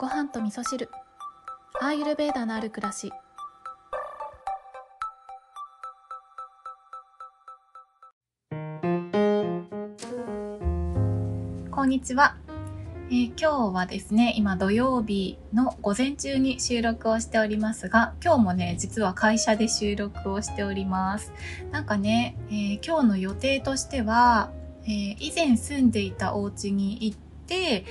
ご飯と味噌汁。アーユルベーダのある暮らし。こんにちは、えー今日はですね今土曜日の午前中に収録をしておりますが今日もね実は会社で収録をしております。なんかね、えー今日の予定としては、えー以前住んでいたお家に行って、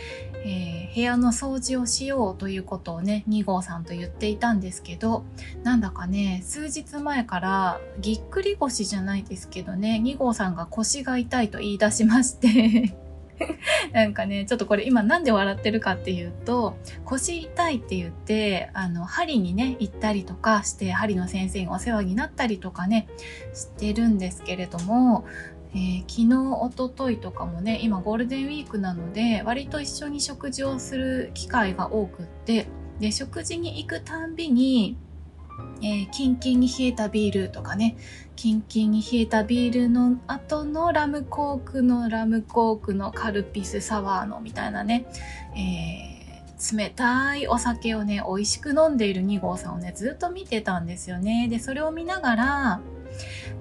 えー部屋の掃除をしようということをね2号さんと言っていたんですけどなんだかね数日前からぎっくり腰じゃないですけどね2号さんが腰が痛いと言い出しまして なんかねちょっとこれ今なんで笑ってるかっていうと腰痛いって言ってあの針にね行ったりとかして針の先生にお世話になったりとかねしてるんですけれどもえー昨日一昨日とかもね今ゴールデンウィークなので割と一緒に食事をする機会が多くってで食事に行くたんびに、えーキンキンに冷えたビールとかねキンキンに冷えたビールの後のラムコークのラムコークのカルピスサワーのみたいなね、えー冷たいお酒をね美味しく飲んでいる2号さんをねずっと見てたんですよね。でそれを見ながら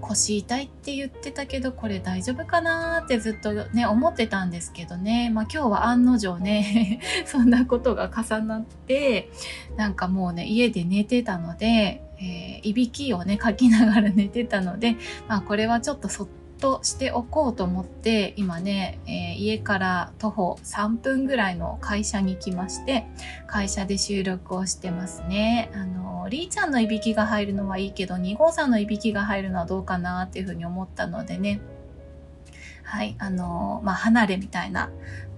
腰痛いって言ってたけどこれ大丈夫かなってずっとね思ってたんですけどねまあ今日は案の定ね そんなことが重なってなんかもうね家で寝てたので、えーいびきをねかきながら寝てたのでまあこれはちょっとそっとしておこうと思って今ね、えー家から徒歩3分ぐらいの会社に来まして会社で収録をしてますね。あの、りーちゃんのいびきが入るのはいいけど、2号さんのいびきが入るのはどうかなっていうふうに思ったのでね。はい、あの、まあ、離れみたいな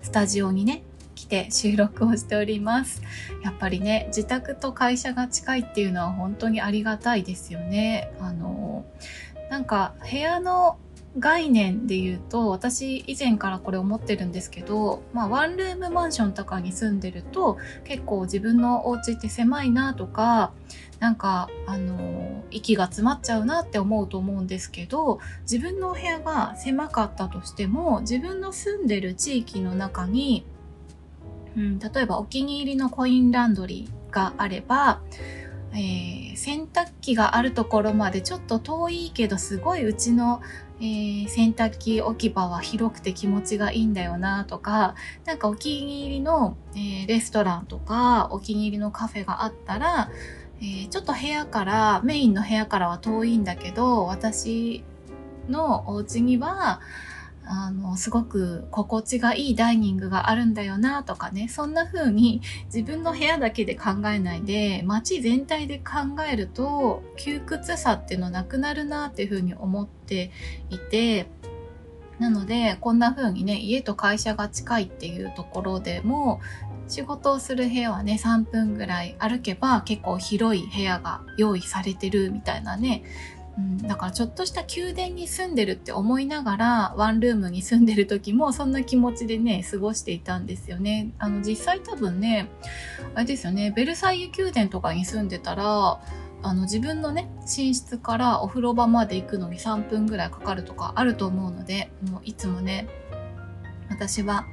スタジオにね、来て収録をしております。やっぱりね、自宅と会社が近いっていうのは本当にありがたいですよね。あの、なんか部屋の概念で言うと私以前からこれ思ってるんですけど、まあ、ワンルームマンションとかに住んでると結構自分のお家って狭いなとかなんかあの息が詰まっちゃうなって思うと思うんですけど自分のお部屋が狭かったとしても自分の住んでる地域の中に、うん、例えばお気に入りのコインランドリーがあればえー洗濯機があるところまでちょっと遠いけどすごいうちの、えー洗濯機置き場は広くて気持ちがいいんだよなとかなんかお気に入りの、えーレストランとかお気に入りのカフェがあったら、えーちょっと部屋からメインの部屋からは遠いんだけど私のお家にはあのすごく心地がいいダイニングがあるんだよなとかねそんな風に 自分の部屋だけで考えないで街全体で考えると窮屈さっていうのなくなるなっていう風に思っていてなのでこんな風にね家と会社が近いっていうところでも仕事をする部屋はね3分ぐらい歩けば結構広い部屋が用意されてるみたいなねうん、だからちょっとした宮殿に住んでるって思いながらワンルームに住んでる時もそんな気持ちでね過ごしていたんですよね。あの実際多分ねあれですよねベルサイユ宮殿とかに住んでたらあの自分のね寝室からお風呂場まで行くのに3分ぐらいかかるとかあると思うのでもういつもね私は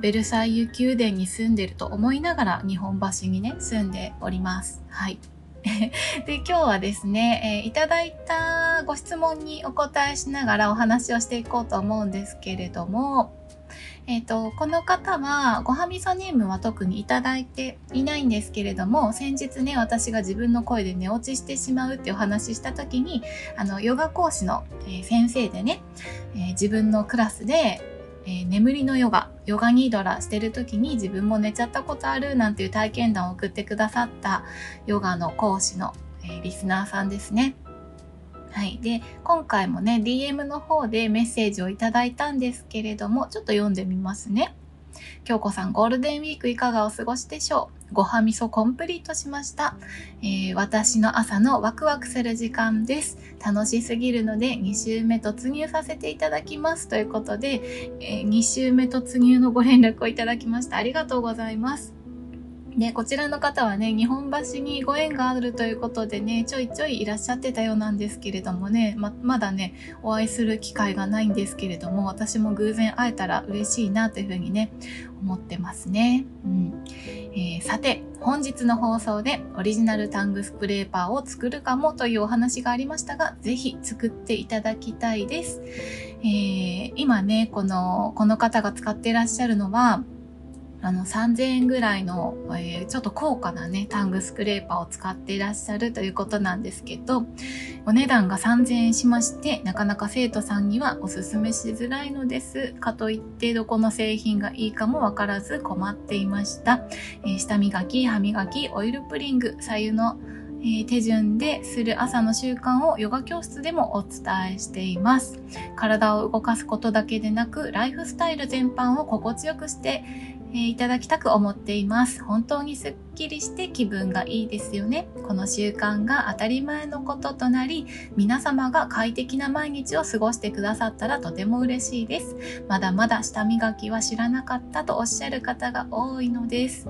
ベルサイユ宮殿に住んでると思いながら日本橋にね住んでおります。はい。で今日はですね、えーいただいたご質問にお答えしながらお話をしていこうと思うんですけれども、えっ、と、この方は、ごはみそネームは特にいただいていないんですけれども、先日ね、私が自分の声で寝落ちしてしまうってお話しした時に、あの、ヨガ講師の、先生でね、えー自分のクラスで、えー眠りのヨガ、ヨガニードラしてる時に自分も寝ちゃったことあるなんていう体験談を送ってくださったヨガの講師の、えーリスナーさんですね。はい。で、今回もね、DM の方でメッセージをいただいたんですけれども、ちょっと読んでみますね。京子さん、ゴールデンウィークいかがお過ごしでしょう？ごはみそコンプリートしました、えー私の朝のワクワクする時間です。楽しすぎるので2週目突入させていただきます。ということで、え2週目突入のご連絡をいただきました。ありがとうございます。で、こちらの方はね、日本橋にご縁があるということでね、ちょいちょいいらっしゃってたようなんですけれどもね、ま、まだね、お会いする機会がないんですけれども、私も偶然会えたら嬉しいなというふうにね、思ってますね。うん。えー、さて、本日の放送でオリジナルタングスクレーパーを作るかもというお話がありましたが、ぜひ作っていただきたいです。えー、今ね、この、この方が使っていらっしゃるのは、あの、3000円ぐらいの、えー、ちょっと高価なね、タングスクレーパーを使っていらっしゃるということなんですけど、お値段が3000円しまして、なかなか生徒さんにはおすすめしづらいのです。かといって、どこの製品がいいかもわからず困っていました。えー、下磨き、歯磨き、オイルプリング、左右のえ手順でする朝の習慣をヨガ教室でもお伝えしています。体を動かすことだけでなく、ライフスタイル全般を心地よくして、えいただきたく思っています。本当にすっっきりして気分がいいですよね。この習慣が当たり前のこととなり、皆様が快適な毎日を過ごしてくださったらとても嬉しいです。まだまだ下磨きは知らなかったとおっしゃる方が多いのです。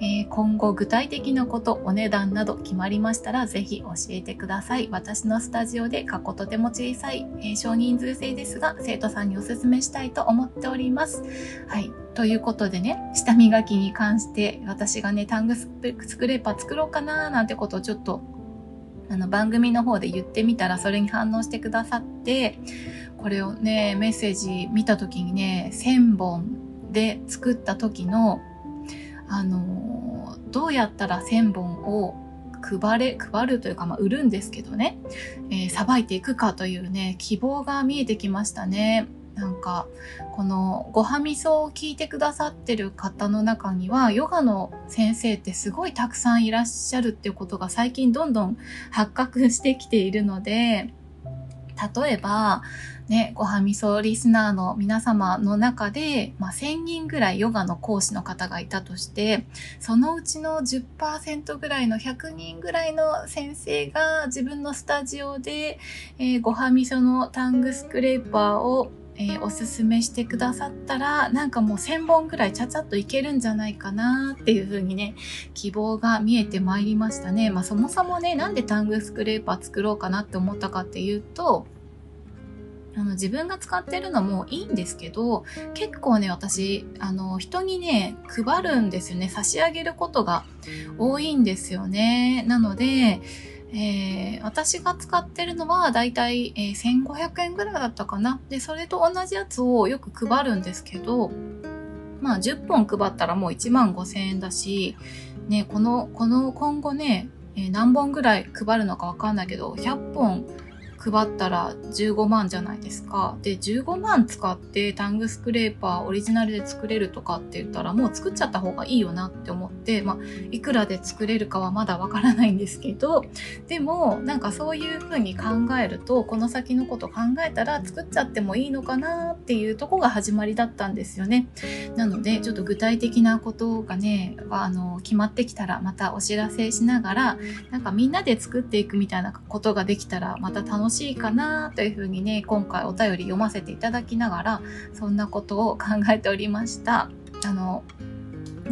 えー、今後具体的なこと、お値段など決まりましたらぜひ教えてください。私のスタジオで過去とても小さい、えー、少人数制ですが、生徒さんにお勧めしたいと思っております。はい。ということでね、下磨きに関して私がね、タングスクレーパー作ろうかななんてことをちょっとあの番組の方で言ってみたらそれに反応してくださって、これをね、メッセージ見た時にね、1000本で作った時の、あのどうやったら1000本を配れ、配るというか、まあ、売るんですけどね、えー、さばいていくかというね、希望が見えてきましたね。なんかこのごはみそを聞いてくださってる方の中にはヨガの先生ってすごいたくさんいらっしゃるっていうことが最近どんどん発覚してきているので例えばね、ごはみそリスナーの皆様の中で、まあ、1000人ぐらいヨガの講師の方がいたとして、そのうちの10%ぐらいの100人ぐらいの先生が自分のスタジオで、えー、ごはみそのタングスクレーパーをえー、おすすめしてくださったら、なんかもう1000本ぐらいちゃちゃっといけるんじゃないかなっていう風にね、希望が見えてまいりましたね。まあそもそもね、なんでタングスクレーパー作ろうかなって思ったかっていうと、あの自分が使ってるのもいいんですけど、結構ね、私、あの、人にね、配るんですよね。差し上げることが多いんですよね。なので、えー、私が使ってるのはだいたい、え、1500円ぐらいだったかな。で、それと同じやつをよく配るんですけど、まあ10本配ったらもう1万5000円だし、ね、この、この今後ね、え、何本ぐらい配るのかわかんないけど、100本配ったら15万じゃないですか。で、15万使ってタングスクレーパーオリジナルで作れるとかって言ったらもう作っちゃった方がいいよなって思って、まあ、いくらで作れるかはまだわからないんですけど、でも、なんかそういう風に考えると、この先のこと考えたら作っちゃってもいいのかなっていうとこが始まりだったんですよね。なので、ちょっと具体的なことがね、あの、決まってきたらまたお知らせしながら、なんかみんなで作っていくみたいなことができたらまた楽ししいかなというふうにね、今回お便り読ませていただきながら、そんなことを考えておりました。あの、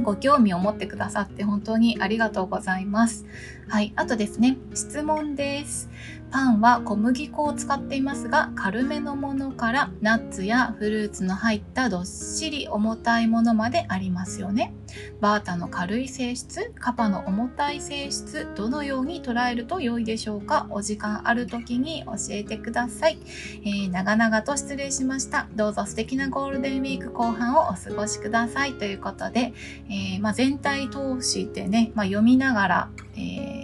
ご興味を持ってくださって本当にありがとうございます。はい。あとですね、質問です。パンは小麦粉を使っていますが、軽めのものからナッツやフルーツの入ったどっしり重たいものまでありますよね。バータの軽い性質、カパの重たい性質、どのように捉えると良いでしょうか？お時間ある時に教えてください。えー、長々と失礼しました。どうぞ素敵なゴールデンウィーク後半をお過ごしください。ということで、えー、まあ、全体通してね、まあ、読みながら、え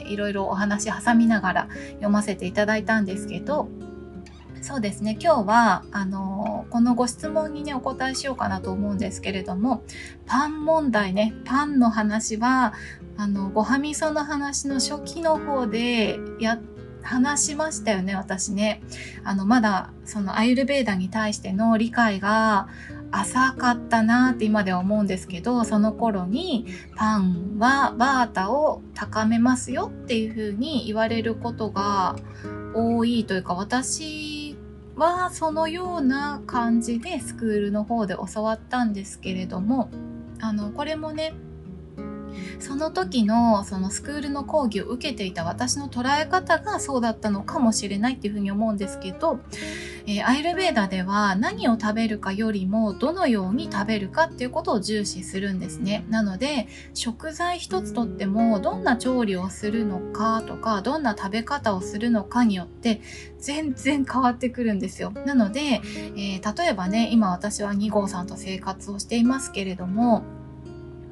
ー、いろいろお話挟みながら読ませていただいたんですけど、そうですね。今日は、あの、このご質問にね、お答えしようかなと思うんですけれども、パン問題ね、パンの話は、あの、ごはみその話の初期の方でや、話しましたよね、私ね。あの、まだ、そのアイルベーダに対しての理解が、浅かったなって今では思うんですけど、その頃にパンはバータを高めますよっていう風に言われることが多いというか、私はそのような感じでスクールの方で教わったんですけれども、あの、これもね、その時のそのスクールの講義を受けていた私の捉え方がそうだったのかもしれないっていうふうに思うんですけど、えー、アイルベーダでは何を食べるかよりもどのように食べるかっていうことを重視するんですね。なので食材一つとってもどんな調理をするのかとかどんな食べ方をするのかによって全然変わってくるんですよ。なので、えー、例えばね今私は2号さんと生活をしていますけれども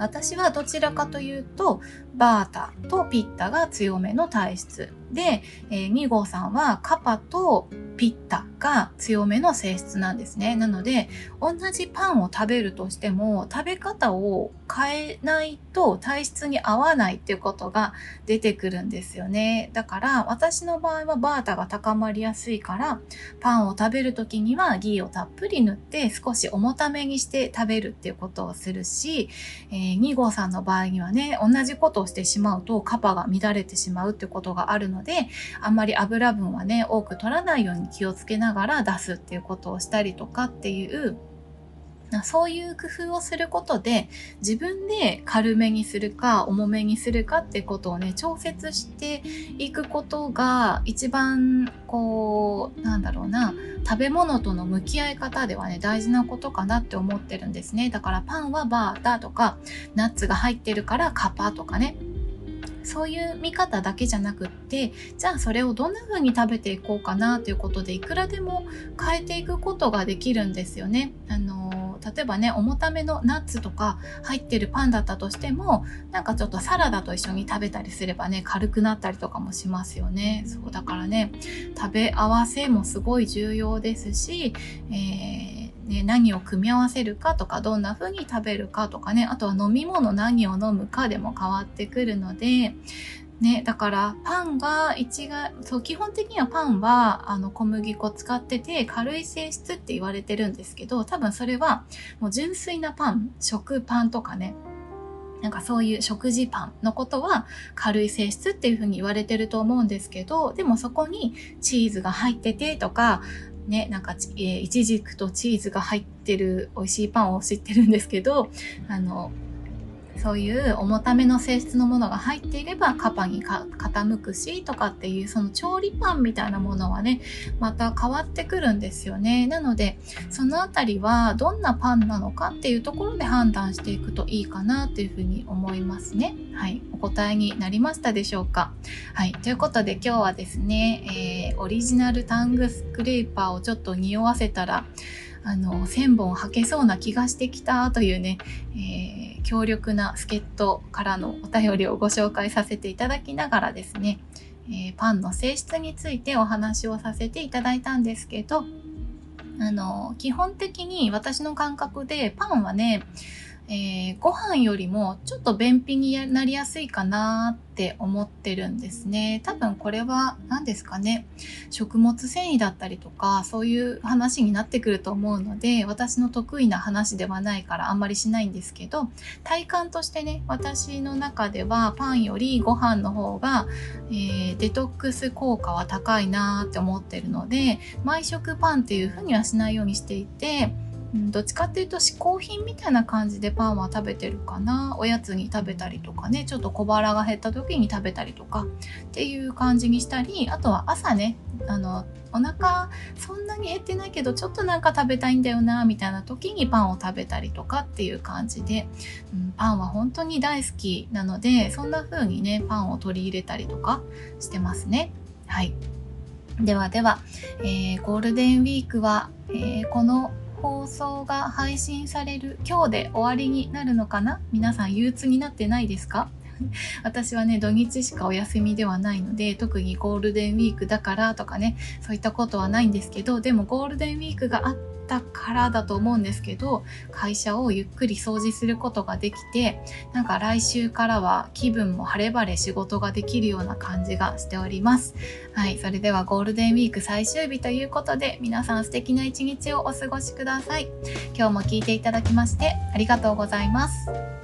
私はどちらかというとバータとピッタが強めの体質で、えー、2号さんはカパとピッタが強めの性質なんですね。なので、同じパンを食べるとしても、食べ方を変えないと体質に合わないっていうことが出てくるんですよね。だから、私の場合はバータが高まりやすいから、パンを食べるときにはギーをたっぷり塗って少し重ためにして食べるっていうことをするし、えー、2号さんの場合にはね、同じことををしてしまうとカパが乱れてしまうってことがあるので、あんまり油分はね、多く取らないように気をつけながら出すっていうことをしたりとかっていうそういう工夫をすることで自分で軽めにするか重めにするかってことをね調節していくことが一番こうなんだろうな食べ物との向き合い方ではね大事なことかなって思ってるんですねだからパンはバータとかナッツが入ってるからカパとかねそういう見方だけじゃなくってじゃあそれをどんな風に食べていこうかなということでいくらでも変えていくことができるんですよね。あの例えばね重ためのナッツとか入ってるパンだったとしてもなんかちょっとサラダと一緒に食べたりすればね軽くなったりとかもしますよね。そうだからね食べ合わせもすごい重要ですし、えーね、何を組み合わせるかとかどんな風に食べるかとかねあとは飲み物何を飲むかでも変わってくるのでね、だからパンが一概そう基本的にはパンはあの小麦粉使ってて軽い性質って言われてるんですけど多分それはもう純粋なパン食パンとかねなんかそういう食事パンのことは軽い性質っていうふうに言われてると思うんですけど、でもそこにチーズが入っててとか、ね、なんか、えー、イチジクとチーズが入ってる美味しいパンを知ってるんですけど、あの、そういう重ための性質のものが入っていればカパに傾くしとかっていうその調理パンみたいなものはねまた変わってくるんですよね。なのでそのあたりはどんなパンなのかっていうところで判断していくといいかなというふうに思いますね。はい。お答えになりましたでしょうか？はい。ということで今日はですね、えー、オリジナルタングスクレーパーをちょっと匂わせたらあの1000本履けそうな気がしてきたというね、えー、強力な助っ人からのお便りをご紹介させていただきながらですね、えー、パンの性質についてお話をさせていただいたんですけどあの基本的に私の感覚でパンはねえー、ご飯よりもちょっと便秘になりやすいかなって思ってるんですね。多分これは何ですかね。食物繊維だったりとかそういう話になってくると思うので私の得意な話ではないからあんまりしないんですけど体感としてね私の中ではパンよりご飯の方が、えー、デトックス効果は高いなって思ってるので毎食パンっていうふうにはしないようにしていてうん、どっちかっていうと嗜好品みたいな感じでパンは食べてるかな。おやつに食べたりとかね。ちょっと小腹が減った時に食べたりとか。っていう感じにしたり。あとは朝ね。あのお腹そんなに減ってないけどちょっとなんか食べたいんだよな。みたいな時にパンを食べたりとか。っていう感じで、うん、パンは本当に大好き。なのでそんな風にねパンを取り入れたりとか。してますね。はい。ではでは、えー、ゴールデンウィークは、えー、この放送が配信される今日で終わりになるのかな？皆さん憂鬱になってないですか？私はね土日しかお休みではないので特にゴールデンウィークだからとかねそういったことはないんですけどでもゴールデンウィークがあったからだと思うんですけど会社をゆっくり掃除することができてなんか来週からは気分も晴れ晴れ仕事ができるような感じがしております。はいそれではゴールデンウィーク最終日ということで皆さん素敵な一日をお過ごしください。今日も聞いていただきましてありがとうございます。